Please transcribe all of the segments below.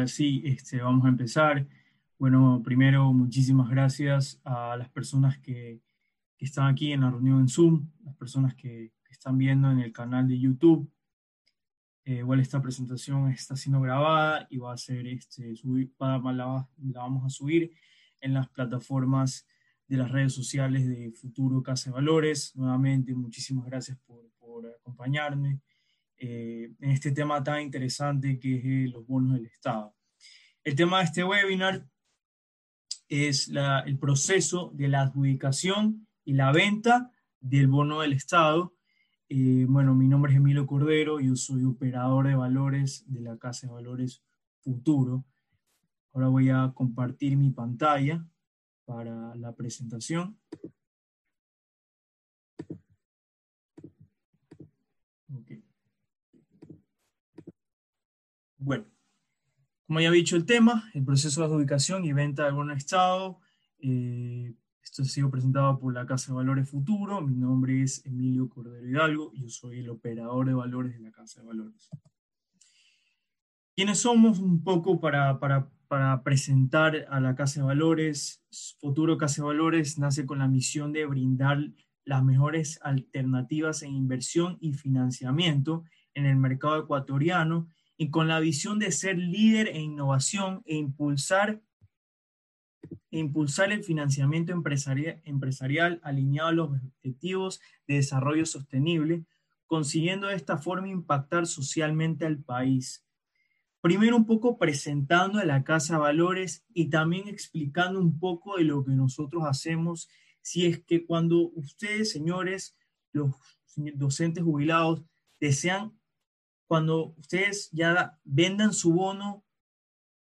ahora sí, este, vamos a empezar. Bueno, primero, muchísimas gracias a las personas que, que están aquí en la reunión en Zoom, las personas que, que están viendo en el canal de YouTube. Eh, igual esta presentación está siendo grabada y va a ser, este, subir, la, la vamos a subir en las plataformas de las redes sociales de Futuro Casa de Valores. Nuevamente, muchísimas gracias por, por acompañarme eh, en este tema tan interesante que es eh, los bonos del Estado. El tema de este webinar es el proceso de la adjudicación y la venta del bono del Estado. Eh, bueno, mi nombre es Emilio Cordero, yo soy operador de valores de la Casa de Valores Futuro. Ahora voy a compartir mi pantalla para la presentación. Bueno, como ya he dicho el tema, el proceso de adjudicación y venta de bono Estado. Eh, esto ha sido presentado por la Casa de Valores Futuro. Mi nombre es Emilio Cordero Hidalgo yo soy el operador de valores de la Casa de Valores. ¿Quiénes somos? Un poco para, para para presentar a la Casa de Valores. Futuro Casa de Valores nace con la misión de brindar las mejores alternativas en inversión y financiamiento en el mercado ecuatoriano y con la visión de ser líder en innovación e impulsar, e impulsar el financiamiento empresarial, empresarial alineado a los objetivos de desarrollo sostenible, consiguiendo de esta forma impactar socialmente al país. Primero un poco presentando a la Casa Valores y también explicando un poco de lo que nosotros hacemos, si es que cuando ustedes, señores, los docentes jubilados, desean, cuando ustedes ya vendan su bono,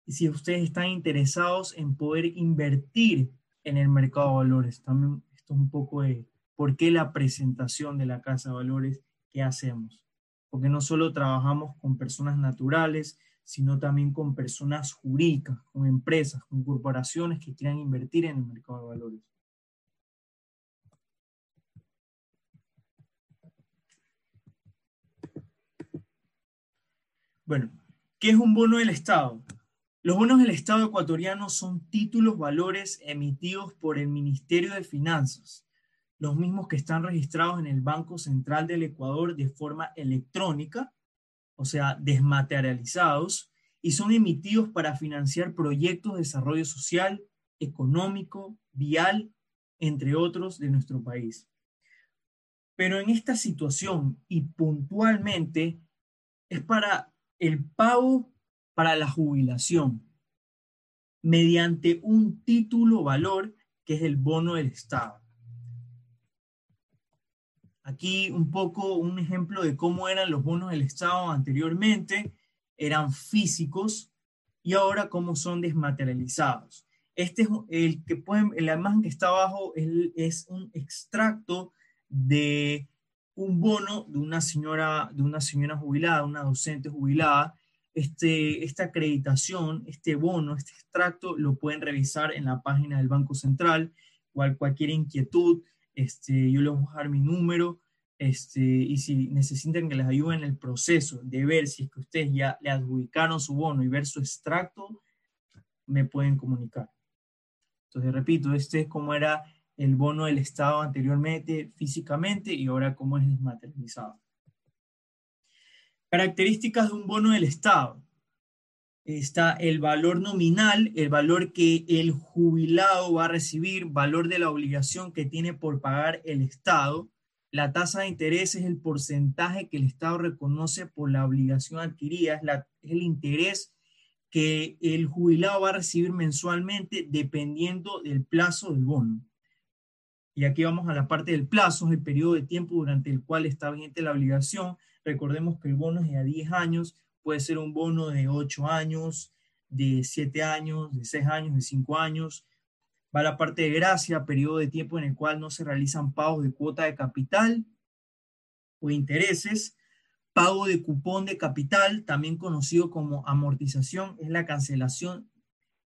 y si ustedes están interesados en poder invertir en el mercado de valores, también esto es un poco de por qué la presentación de la Casa de Valores que hacemos. Porque no solo trabajamos con personas naturales, sino también con personas jurídicas, con empresas, con corporaciones que quieran invertir en el mercado de valores. Bueno, ¿qué es un bono del Estado? Los bonos del Estado ecuatoriano son títulos valores emitidos por el Ministerio de Finanzas, los mismos que están registrados en el Banco Central del Ecuador de forma electrónica o sea, desmaterializados, y son emitidos para financiar proyectos de desarrollo social, económico, vial, entre otros, de nuestro país. Pero en esta situación y puntualmente es para el pago para la jubilación mediante un título valor que es el bono del Estado. Aquí un poco un ejemplo de cómo eran los bonos del Estado anteriormente. Eran físicos y ahora cómo son desmaterializados. Este es el que pueden, la imagen que está abajo es, es un extracto de un bono de una señora, de una señora jubilada, una docente jubilada. Este, esta acreditación, este bono, este extracto, lo pueden revisar en la página del Banco Central. Cual, cualquier inquietud, este, yo les voy a dejar mi número, este, y si necesitan que les ayude en el proceso de ver si es que ustedes ya le adjudicaron su bono y ver su extracto, me pueden comunicar. Entonces, repito, este es como era el bono del Estado anteriormente físicamente y ahora cómo es desmaterializado. Características de un bono del Estado. Está el valor nominal, el valor que el jubilado va a recibir, valor de la obligación que tiene por pagar el Estado. La tasa de interés es el porcentaje que el Estado reconoce por la obligación adquirida, es, es el interés que el jubilado va a recibir mensualmente dependiendo del plazo del bono. Y aquí vamos a la parte del plazo, el periodo de tiempo durante el cual está vigente la obligación. Recordemos que el bono es de a 10 años, puede ser un bono de 8 años, de 7 años, de 6 años, de 5 años. Va la parte de gracia, periodo de tiempo en el cual no se realizan pagos de cuota de capital o intereses. Pago de cupón de capital, también conocido como amortización, es la cancelación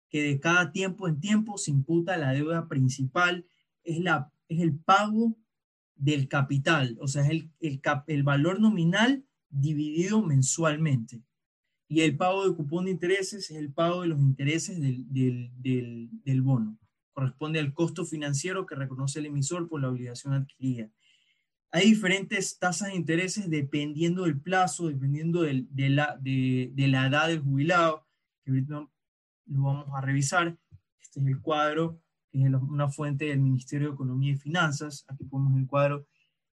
que de cada tiempo en tiempo se imputa la deuda principal, es, la, es el pago del capital, o sea, es el, el, el valor nominal dividido mensualmente. Y el pago de cupón de intereses es el pago de los intereses del, del, del, del bono. Corresponde al costo financiero que reconoce el emisor por la obligación adquirida. Hay diferentes tasas de intereses dependiendo del plazo, dependiendo del, de, la, de, de, la edad del jubilado, que ahorita lo vamos a revisar. Este es el cuadro, que es una fuente del Ministerio de Economía y Finanzas. Aquí ponemos el cuadro.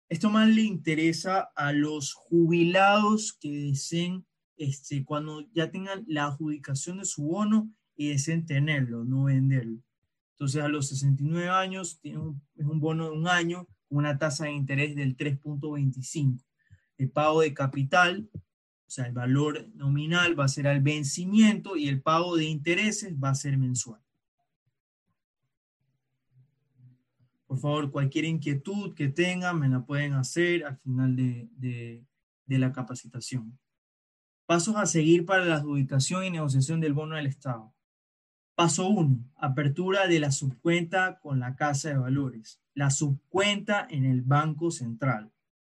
Esto más le interesa a los jubilados que deseen este, cuando ya tengan la adjudicación de su bono y deseen tenerlo, no venderlo. Entonces a los 69 años tiene un, es un bono de un año con una tasa de interés del 3.25. El pago de capital, o sea, el valor nominal va a ser al vencimiento y el pago de intereses va a ser mensual. Por favor, cualquier inquietud que tengan me la pueden hacer al final de, de, de la capacitación. Pasos a seguir para la adjudicación y negociación del bono del Estado. Paso 1. Apertura de la subcuenta con la Casa de Valores. La subcuenta en el Banco Central.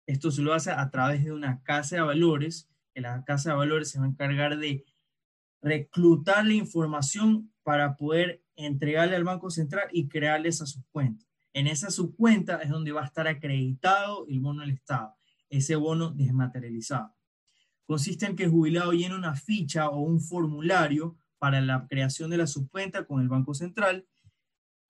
Esto se lo hace a través de una Casa de Valores. Que la Casa de Valores se va a encargar de reclutar la información para poder entregarle al Banco Central y crearle esa subcuenta. En esa subcuenta es donde va a estar acreditado el bono del Estado, ese bono desmaterializado consiste en que el jubilado llene una ficha o un formulario para la creación de la subcuenta con el Banco Central.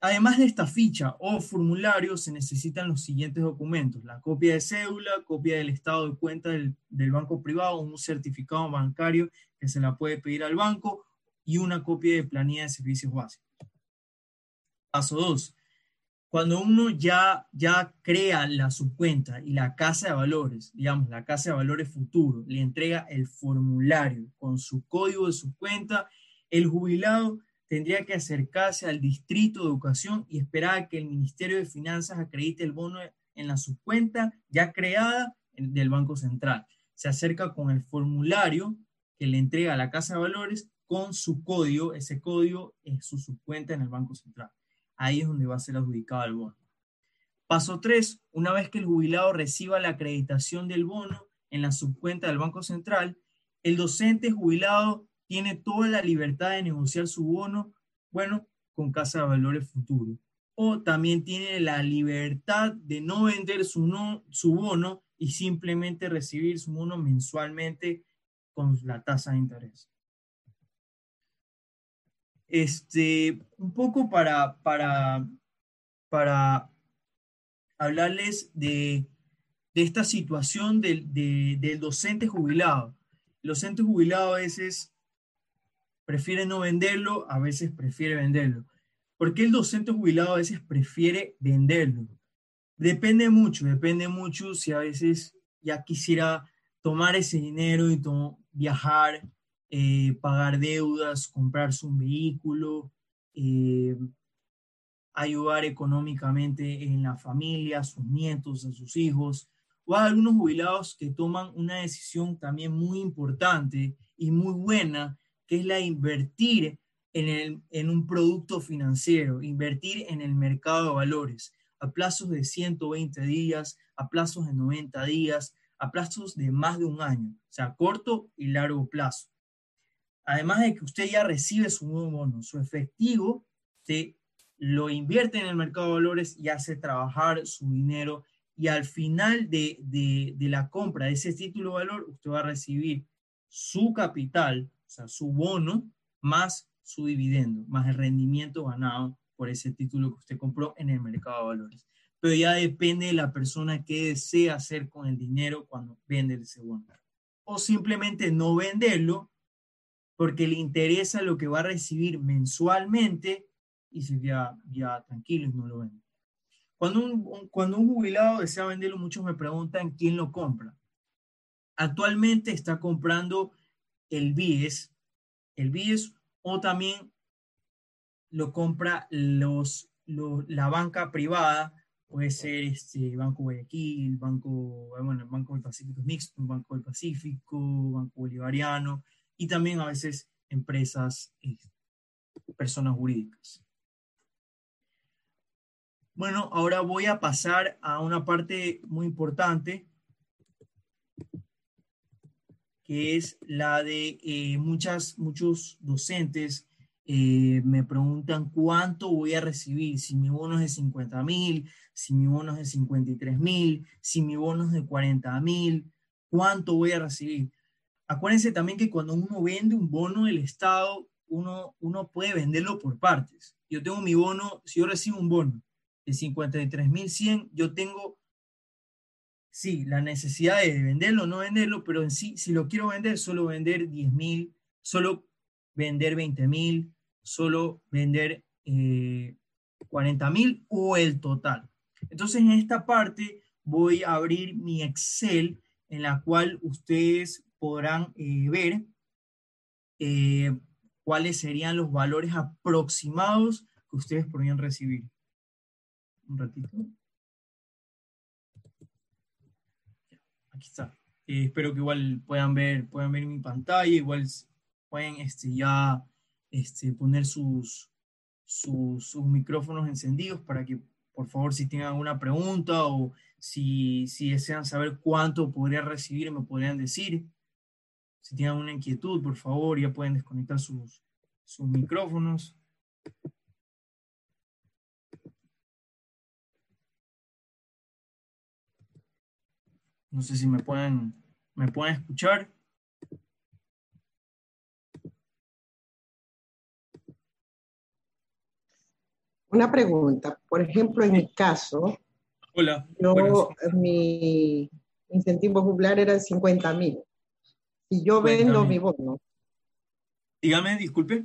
Además de esta ficha o formulario, se necesitan los siguientes documentos: la copia de cédula, copia del estado de cuenta del, del banco privado, un certificado bancario que se la puede pedir al banco y una copia de planilla de servicios básicos. Paso 2 cuando uno ya, ya crea la subcuenta y la casa de valores, digamos, la casa de valores futuro, le entrega el formulario con su código de subcuenta, el jubilado tendría que acercarse al distrito de educación y esperar a que el Ministerio de Finanzas acredite el bono en la subcuenta ya creada del Banco Central. Se acerca con el formulario que le entrega la casa de valores con su código, ese código es su subcuenta en el Banco Central ahí es donde va a ser adjudicado el bono. Paso 3, una vez que el jubilado reciba la acreditación del bono en la subcuenta del Banco Central, el docente jubilado tiene toda la libertad de negociar su bono, bueno, con Casa de Valores Futuro. O también tiene la libertad de no vender su, su bono y simplemente recibir su bono mensualmente con la tasa de interés este, un poco para, para, para hablarles de, de esta situación del, del docente jubilado. El docente jubilado a veces prefiere no venderlo, a veces prefiere venderlo. ¿Por qué el docente jubilado a veces prefiere venderlo? Depende mucho, depende mucho si a veces ya quisiera tomar ese dinero y viajar, eh, pagar deudas, comprarse un vehículo, eh, ayudar económicamente en la familia, a sus nietos, a sus hijos, o hay algunos jubilados que toman una decisión también muy importante y muy buena, que es la invertir en, el, en un producto financiero, invertir en el mercado de valores a plazos de 120 días, a plazos de 90 días, a plazos de más de un año, o sea, corto y largo plazo además de que usted ya recibe su nuevo bono, su efectivo, usted lo invierte en el mercado de valores y hace trabajar su dinero y al final de, de, la compra de ese título de valor, usted va a recibir su capital, o sea, su bono, más su dividendo, más el rendimiento ganado por ese título que usted compró en el mercado de valores. Pero ya depende de la persona que desea hacer con el dinero cuando vende ese bono. O simplemente no venderlo porque le interesa lo que va a recibir mensualmente y se queda ya tranquilo y no lo vende. Cuando un, cuando un jubilado desea venderlo, muchos me preguntan quién lo compra. Actualmente está comprando el BIES, el BIES o también lo compra los, la banca privada, puede ser este Banco Guayaquil, Banco, bueno, el Banco del Pacífico Mixto, Banco del Pacífico, Banco Bolivariano, y también a veces empresas, y personas jurídicas. Bueno, ahora voy a pasar a una parte muy importante que es la de eh, muchas, muchos docentes eh, me preguntan cuánto voy a recibir, si mi bono es de 50 mil, si mi bono es de 53 mil, si mi bono es de 40 mil, cuánto voy a recibir. Acuérdense también que cuando uno vende un bono del Estado, uno, uno puede venderlo por partes. Yo tengo mi bono, si yo recibo un bono de 53.100, yo tengo, sí, la necesidad de venderlo o no venderlo, pero en sí, si lo quiero vender, solo vender 10.000, solo vender 20.000, solo vender eh, 40 mil o el total. Entonces en esta parte voy a abrir mi Excel en la cual ustedes podrán eh, ver eh, cuáles serían los valores aproximados que ustedes podrían recibir. Un ratito. Aquí está. Eh, espero que igual puedan ver, puedan ver mi pantalla, igual pueden este, ya este, poner sus, sus, micrófonos encendidos para que, por favor, si tienen alguna pregunta o si, si desean saber cuánto podría recibir, me podrían decir. Si tienen alguna inquietud, por favor, ya pueden desconectar sus, sus micrófonos. No sé si me pueden, me pueden escuchar. Una pregunta, por ejemplo, en mi caso, Hola. yo, mi incentivo jubilar era de 50 mil. Si yo vendo mi bono. Dígame, disculpe.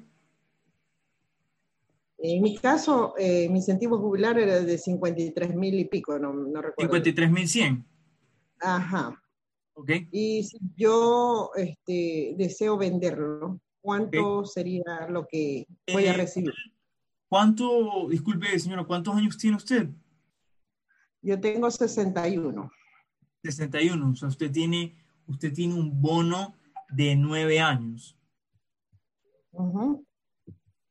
En mi caso, eh, mi incentivo jubilar era de 53 mil y pico, no, no recuerdo. 53 mil 100. Ajá. Ok. Y si yo este, deseo venderlo, ¿cuánto sería lo que voy a eh, recibir? ¿Cuánto, disculpe señora, cuántos años tiene usted? Yo tengo 61. 61, o sea, usted tiene, usted tiene un bono de nueve años. Un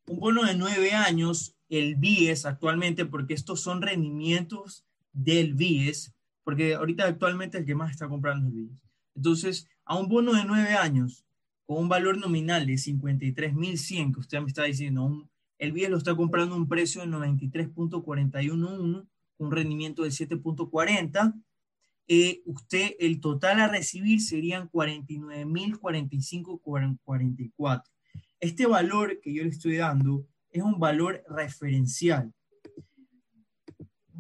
bono de nueve años, el BIES actualmente, porque estos son rendimientos del BIES, porque ahorita actualmente el que más está comprando es el BIES. Entonces, a un bono de nueve años, con un valor nominal de 53.100, que usted me está diciendo, un, el BIES lo está comprando a un precio de 93.411, un rendimiento de 7.40. Eh, usted, el total a recibir serían 49.045.44. Este valor que yo le estoy dando es un valor referencial.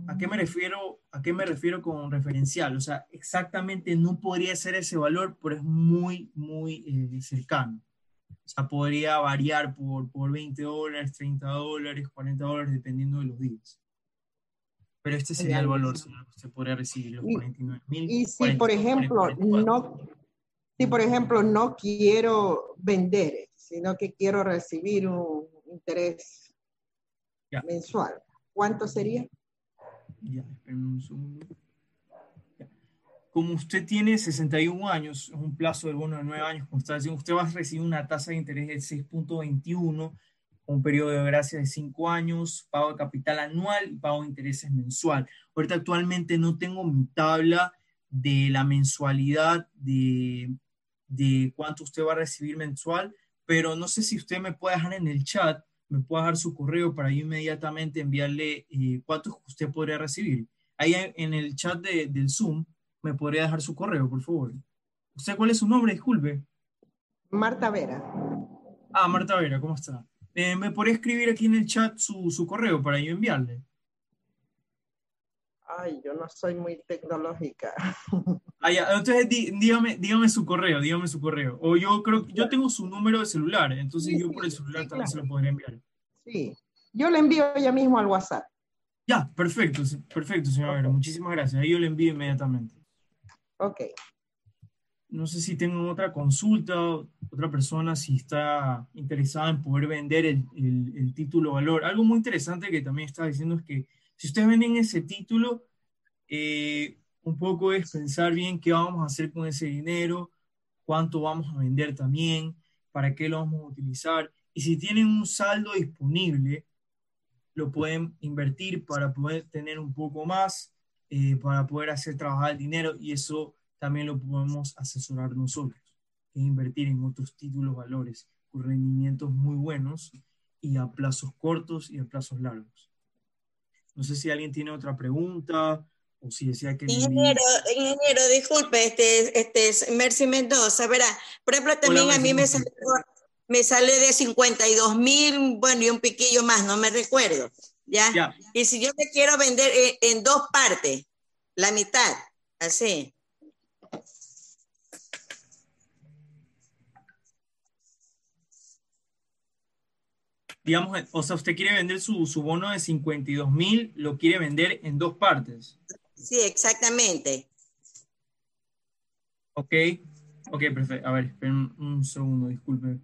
¿A qué me refiero, a qué me refiero con referencial? O sea, exactamente no podría ser ese valor, pero es muy, muy eh, cercano. O sea, podría variar por, por 20 dólares, 30 dólares, 40 dólares, dependiendo de los días. Pero este sería el valor que usted podría recibir, los 49 mil. Y si, por ejemplo, no, si, por ejemplo, no quiero vender, sino que quiero recibir un interés mensual, ¿cuánto sería? Ya, un segundo como usted tiene 61 años, es un plazo de bono de 9 años, como está diciendo, usted va a recibir una tasa de interés del 6.21, un periodo de gracia de 5 años, pago de capital anual y pago de intereses mensual. Ahorita actualmente no tengo mi tabla de la mensualidad de, de cuánto usted va a recibir mensual, pero no sé si usted me puede dejar en el chat, me puede dejar su correo para yo inmediatamente enviarle eh, cuánto usted podría recibir. Ahí en el chat de, del Zoom me podría dejar su correo, por favor. ¿Usted cuál es su nombre? Disculpe. Marta Vera. Ah, Marta Vera, ¿cómo está? Eh, ¿Me podría escribir aquí en el chat su, su, correo para yo enviarle? Ay, yo no soy muy tecnológica. Ah, ya. Entonces dígame, dígame su correo, dígame su correo. O yo creo que yo tengo su número de celular, entonces yo por el celular también se lo podría enviar. Sí, yo le envío ya mismo al WhatsApp. Ya, perfecto, perfecto, señora Vera. Muchísimas gracias. Ahí yo le envío inmediatamente. Ok. No sé si tengo otra consulta, otra persona si está interesada en poder vender el, el, título valor. Algo muy interesante que también está diciendo es que si ustedes venden ese título, eh, un poco es pensar bien qué vamos a hacer con ese dinero, cuánto vamos a vender también, para qué lo vamos a utilizar. Y si tienen un saldo disponible, lo pueden invertir para poder tener un poco más eh, para poder hacer trabajar el dinero y eso también lo podemos asesorar nosotros. que invertir en otros títulos valores con rendimientos muy buenos y a plazos cortos y a plazos largos. No sé si alguien tiene otra pregunta o si decía que... Ingeniero, ingeniero disculpe, este, este es Mercy Mendoza, verá, por ejemplo, también a mí me sale, me sale de 52 mil, bueno, y un piquillo más, no me recuerdo, ¿ya? Y si yo te quiero vender en, en dos partes, la mitad, así. Digamos, o sea, usted quiere vender su, su bono de 52 mil, lo quiere vender en dos partes. Sí, exactamente. Ok, ok, perfecto. A ver, esperen un segundo, disculpe. O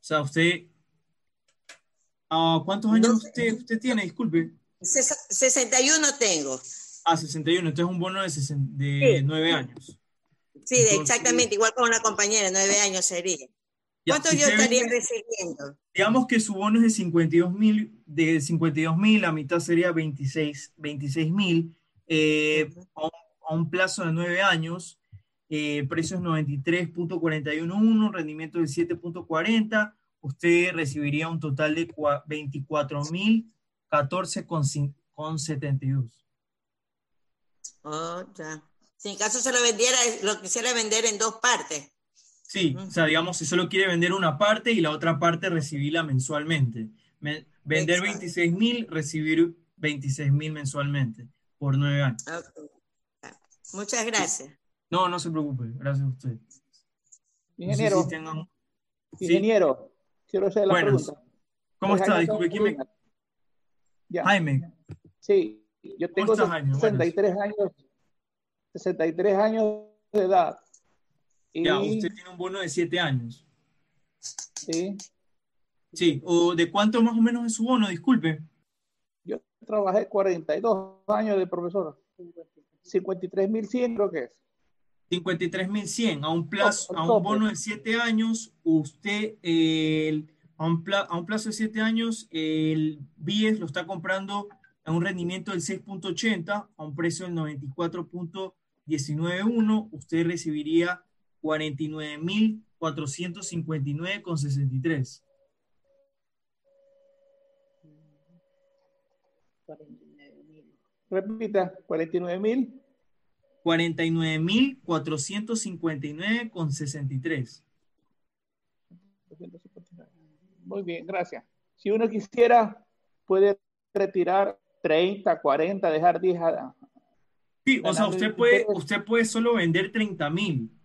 sea, usted... Uh, ¿Cuántos años usted, usted tiene? Disculpe. 61 tengo. Ah, 61. Entonces es un bono de, de 9 años. Sí, exactamente. Igual con una compañera, 9 años sería. ¿Cuánto yo estaría recibiendo? Digamos que su bono es de 52 mil, de 52 mil, la mitad sería 26 mil, eh, a, un plazo de 9 años, eh, precio es 93.411, rendimiento de 7.40, usted recibiría un total de 24 mil 14,72. Oh, ya. Si en caso se lo vendiera, lo quisiera vender en dos partes. Sí, o sea, digamos, si solo quiere vender una parte y la otra parte recibirla mensualmente. vender 26 mil, recibir 26 mil mensualmente por nueve años. Muchas gracias. No, no se preocupe, gracias a usted. Ingeniero, ingeniero, quiero hacer la pregunta. ¿Cómo está? Disculpe, ¿quién me... Jaime. Sí, yo tengo 63 años, 63 años de edad ya, usted tiene un bono de siete años. Sí. Sí, ¿o de cuánto más o menos es su bono? Disculpe. Yo trabajé 42 años de profesor. 53.100 creo que es. 53.100 a un plazo, a un bono de siete años, usted a, un a, un plazo de siete años, el BIES lo está comprando a un rendimiento del 6.80, a un precio del 94.191, usted recibiría 49.459,63. Repita, 49.000. 49.459,63. Muy bien, gracias. Si uno quisiera, puede retirar 30, 40, dejar 10 Sí, o sea, usted puede, usted puede solo vender 30 mil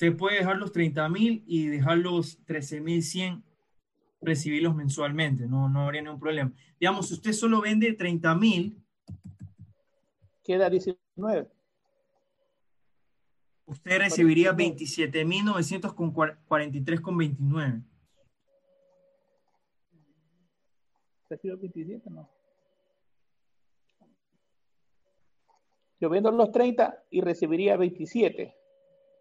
Usted puede dejar los 30 mil y dejar los 13 mil 100, recibirlos mensualmente, no, no habría ningún problema. Digamos, si usted solo vende 30 mil, queda 19. Usted recibiría 27.943,29. ¿Recibo 27? No. Yo vendo los 30 y recibiría 27.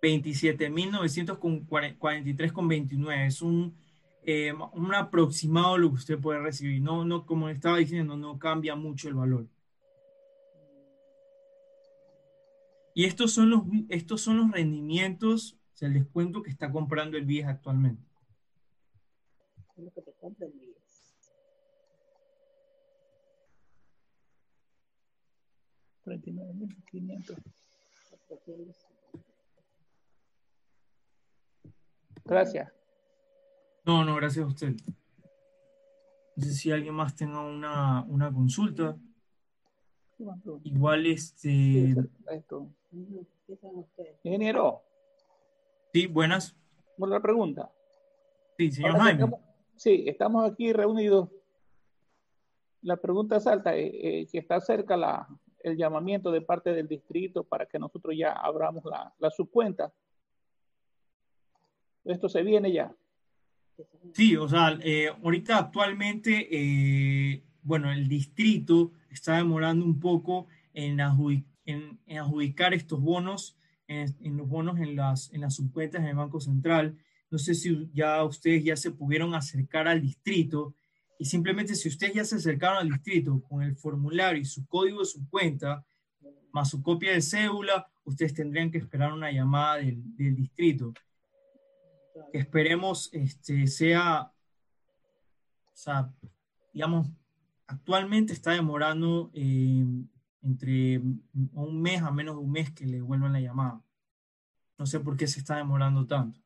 27.943,29. Es un, eh, un aproximado lo que usted puede recibir. No, no, como estaba diciendo, no cambia mucho el valor. Y estos son los, estos son los rendimientos, o sea, el descuento que está comprando el BIES actualmente. Lo que te compra el BIES. Gracias. No, no, gracias a usted. No sé si alguien más tenga una, una consulta. Igual este. Ingeniero. Sí, buenas. Otra pregunta. Sí, señor Jaime. sí, estamos aquí reunidos. La pregunta salta, eh, eh, que está cerca la, el llamamiento de parte del distrito para que nosotros ya abramos la, la subcuenta esto se viene ya. Sí, o sea, eh, ahorita actualmente, eh, bueno, el distrito está demorando un poco en, adjudicar estos bonos, en, los bonos en las, en las subcuentas del Banco Central. No sé si ya ustedes ya se pudieron acercar al distrito y simplemente si ustedes ya se acercaron al distrito con el formulario y su código de su cuenta, más su copia de cédula, ustedes tendrían que esperar una llamada del distrito. Que esperemos este, sea, o sea, digamos, actualmente está demorando eh, entre un mes a menos de un mes que le vuelvan la llamada. No sé por qué se está demorando tanto.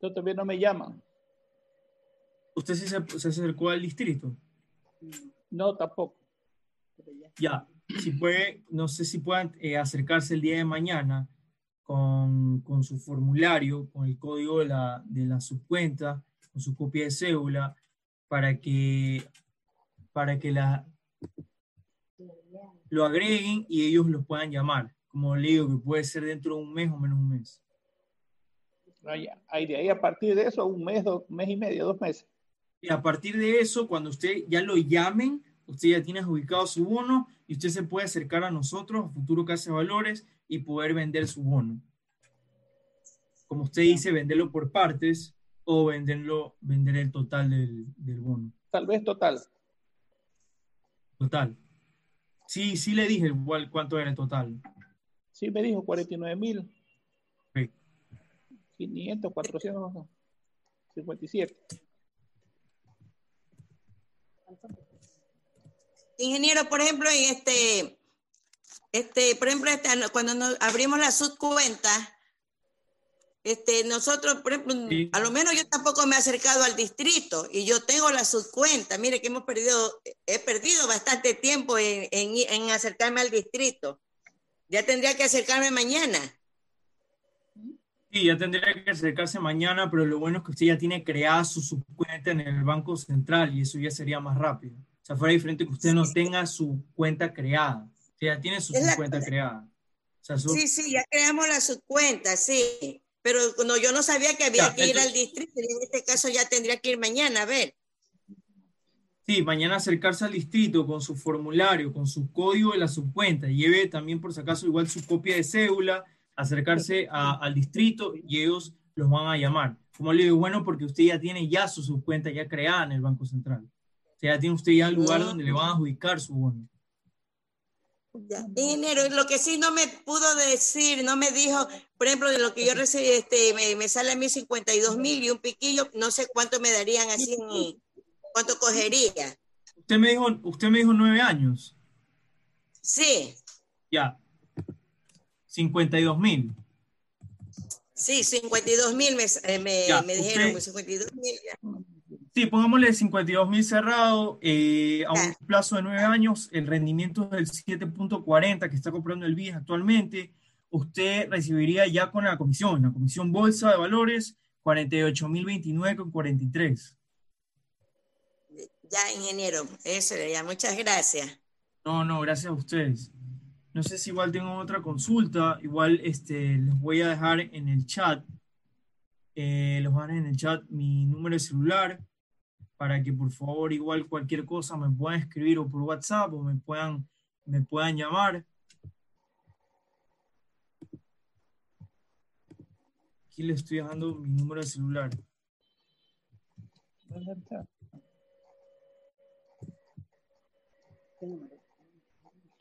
Yo también no me llaman. ¿Usted se, se acercó al distrito? No, tampoco. Ya, si puede, no sé si puedan eh, acercarse el día de mañana con, con, su formulario, con el código de la, de la subcuenta, con su copia de cédula, para que, para que la, lo agreguen y ellos lo puedan llamar. Como le digo, que puede ser dentro de un mes o menos un mes. Hay de ahí a partir de eso, un mes, dos mes y medio, dos meses. Y a partir de eso, cuando usted ya lo llamen, usted ya tiene ubicado su bono y usted se puede acercar a nosotros, a Futuro Casa Valores, y poder vender su bono. Como usted dice, venderlo por partes o venderlo, vender el total del, del bono. Tal vez total. Total. Sí, sí le dije igual cuánto era el total. Sí, me dijo 49 mil. 500, 457. Ingeniero, por ejemplo, en este, este, por ejemplo, este, cuando nos abrimos la subcuenta, este, nosotros, por ejemplo, a lo menos yo tampoco me he acercado al distrito y yo tengo la subcuenta. Mire que hemos perdido, he perdido bastante tiempo en, en, en acercarme al distrito. Ya tendría que acercarme mañana. Sí, ya tendría que acercarse mañana, pero lo bueno es que usted ya tiene creada su subcuenta en el Banco Central y eso ya sería más rápido. O sea, fuera diferente que usted no tenga su cuenta creada. Ya tiene su subcuenta creada. Sí, sí, ya creamos la subcuenta, sí. Pero no, yo no sabía que había que ir al distrito y en este caso ya tendría que ir mañana, a ver. Sí, mañana acercarse al distrito con su formulario, con su código de la subcuenta. Lleve también, por si acaso, igual su copia de cédula acercarse al distrito y ellos los van a llamar. Como le digo, bueno, porque usted ya tiene ya su subcuenta ya creada en el Banco Central. O sea, ya tiene usted ya el lugar donde le van a adjudicar su bono. Ya. Ingeniero, lo que sí no me pudo decir, no me dijo, por ejemplo, de lo que yo recibí, este, me, sale a mí 52 mil y un piquillo, no sé cuánto me darían así, cuánto cogería. Usted me dijo, usted me dijo nueve años. Sí. Ya, 52 mil. Sí, 52 mil me, eh, me, dijeron, 52 pues, mil. Sí, pongámosle 52 mil cerrado eh, a un plazo de nueve años, el rendimiento es del 7.40 que está comprando el BIS actualmente. Usted recibiría ya con la comisión, la comisión bolsa de valores, 48 mil 29 con 43. Ya, ingeniero, eso ya, muchas gracias. No, no, gracias a ustedes. No sé si igual tengo otra consulta. Igual este, les voy a dejar en el chat. Eh, a dejar en el chat mi número de celular para que por favor igual cualquier cosa me puedan escribir o por WhatsApp o me puedan, me puedan llamar. Aquí les estoy dejando mi número de celular.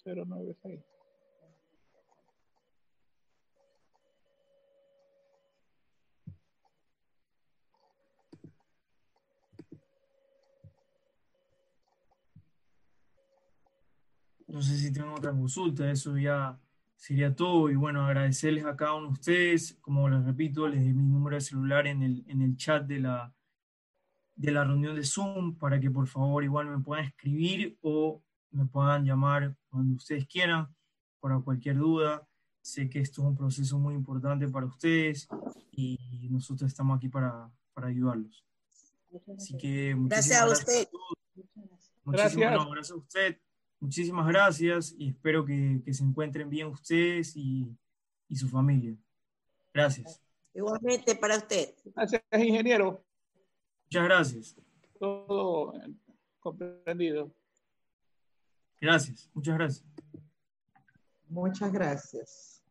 096. No sé si tengo otra consulta, eso ya sería todo. Y bueno, agradecerles a cada uno de ustedes. Como les repito, les di mi número de celular en el, en el chat de la, de la reunión de Zoom para que por favor igual me puedan escribir o me puedan llamar cuando ustedes quieran para cualquier duda. Sé que esto es un proceso muy importante para ustedes y nosotros estamos aquí para, para ayudarlos. Así que gracias a usted. Gracias. gracias a usted. Muchísimas gracias y espero que, se encuentren bien ustedes y, su familia. Gracias. Igualmente para usted. Gracias, ingeniero. Muchas gracias. Todo comprendido. Gracias, muchas gracias. Muchas gracias.